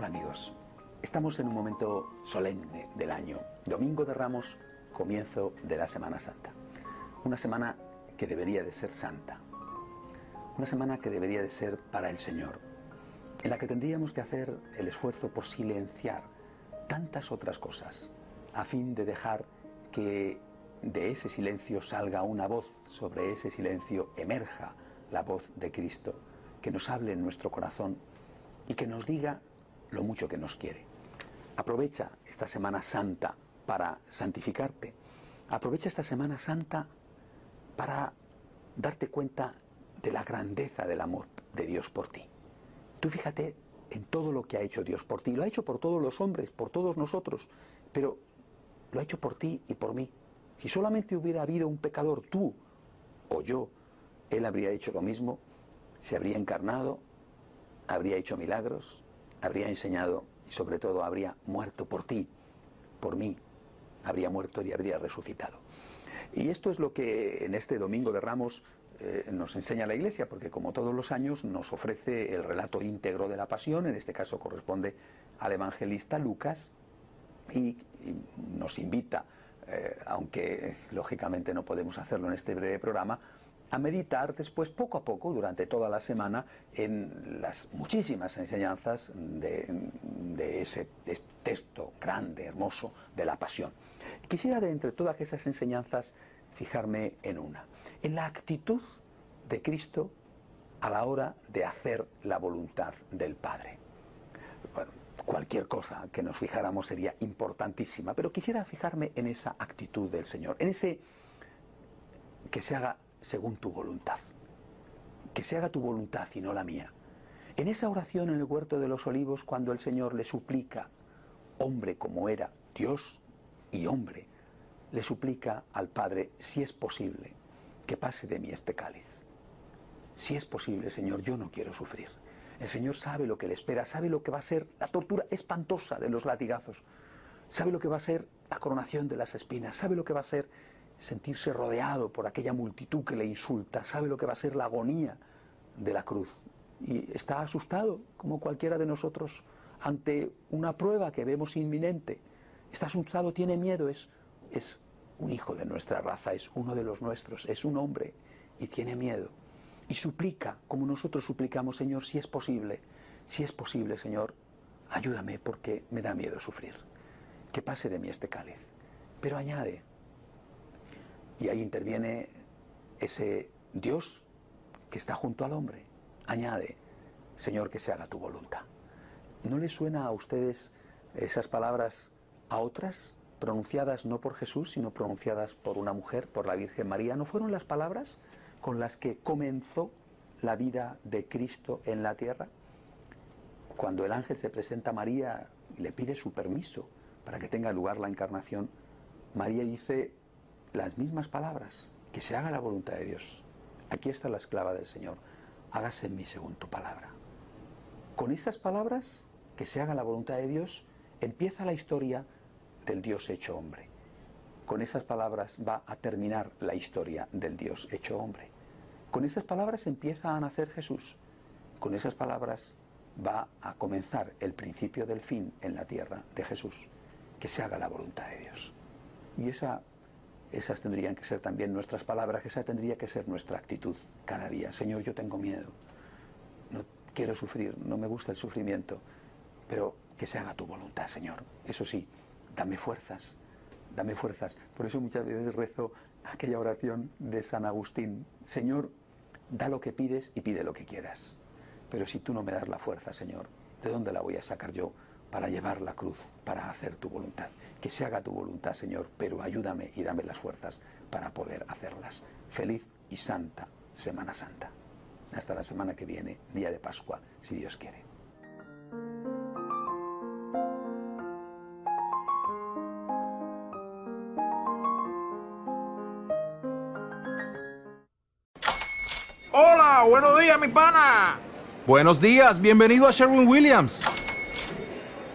Hola amigos, estamos en un momento solemne del año, Domingo de Ramos, comienzo de la Semana Santa. Una semana que debería de ser santa, una semana que debería de ser para el Señor, en la que tendríamos que hacer el esfuerzo por silenciar tantas otras cosas, a fin de dejar que de ese silencio salga una voz, sobre ese silencio emerja la voz de Cristo, que nos hable en nuestro corazón y que nos diga lo mucho que nos quiere. Aprovecha esta Semana Santa para santificarte. Aprovecha esta Semana Santa para darte cuenta de la grandeza del amor de Dios por ti. Tú fíjate en todo lo que ha hecho Dios por ti. Lo ha hecho por todos los hombres, por todos nosotros, pero lo ha hecho por ti y por mí. Si solamente hubiera habido un pecador, tú o yo, Él habría hecho lo mismo, se habría encarnado, habría hecho milagros, habría enseñado y sobre todo habría muerto por ti, por mí, habría muerto y habría resucitado. Y esto es lo que en este Domingo de Ramos eh, nos enseña la Iglesia, porque como todos los años nos ofrece el relato íntegro de la pasión, en este caso corresponde al evangelista Lucas, y, nos invita, eh, aunque lógicamente no podemos hacerlo en este breve programa, a meditar después poco a poco durante toda la semana en las muchísimas enseñanzas de, ese texto grande, hermoso de la pasión. Quisiera de entre todas esas enseñanzas fijarme en una, en la actitud de Cristo a la hora de hacer la voluntad del Padre. Bueno, cualquier cosa que nos fijáramos sería importantísima, pero quisiera fijarme en esa actitud del Señor, en ese que se haga según tu voluntad. Que se haga tu voluntad y no la mía. En esa oración en el huerto de los olivos, cuando el Señor le suplica, hombre como era, Dios y hombre, le suplica al Padre, si es posible, que pase de mí este cáliz. Si es posible, Señor, yo no quiero sufrir. El Señor sabe lo que le espera, sabe lo que va a ser la tortura espantosa de los latigazos, sabe lo que va a ser la coronación de las espinas, sabe lo que va a ser sentirse rodeado por aquella multitud que le insulta, sabe lo que va a ser la agonía de la cruz. Y está asustado, como cualquiera de nosotros, ante una prueba que vemos inminente. Está asustado, tiene miedo, es, es un hijo de nuestra raza, es uno de los nuestros, es un hombre y tiene miedo. Y suplica, como nosotros suplicamos, Señor, si es posible, si es posible, Señor, ayúdame porque me da miedo sufrir. Que pase de mí este cáliz. Pero añade, y ahí interviene ese Dios que está junto al hombre. Añade, Señor, que se haga tu voluntad. ¿No le suena a ustedes esas palabras a otras, pronunciadas no por Jesús, sino pronunciadas por una mujer, por la Virgen María? ¿No fueron las palabras con las que comenzó la vida de Cristo en la tierra? Cuando el ángel se presenta a María y le pide su permiso para que tenga lugar la encarnación, María dice, las mismas palabras, que se haga la voluntad de Dios. Aquí está la esclava del Señor, hágase en mí según tu palabra. Con esas palabras, que se haga la voluntad de Dios, empieza la historia del Dios hecho hombre. Con esas palabras va a terminar la historia del Dios hecho hombre. Con esas palabras empieza a nacer Jesús. Con esas palabras va a comenzar el principio del fin en la tierra de Jesús. Que se haga la voluntad de Dios. Y esa esas tendrían que ser también nuestras palabras, esa tendría que ser nuestra actitud cada día. Señor, yo tengo miedo. No quiero sufrir, no me gusta el sufrimiento, pero que se haga tu voluntad, Señor. Eso sí, dame fuerzas, dame fuerzas. Por eso muchas veces rezo aquella oración de San Agustín, Señor, da lo que pides y pide lo que quieras. Pero si tú no me das la fuerza, Señor, ¿de dónde la voy a sacar yo para llevar la cruz, para hacer tu voluntad? Que se haga tu voluntad, Señor, pero ayúdame y dame las fuerzas para poder hacerlas. Feliz y santa Semana Santa. Hasta la semana que viene, día de Pascua, si Dios quiere. Hola, buenos días, mi pana. Buenos días, bienvenido a Sherwin Williams.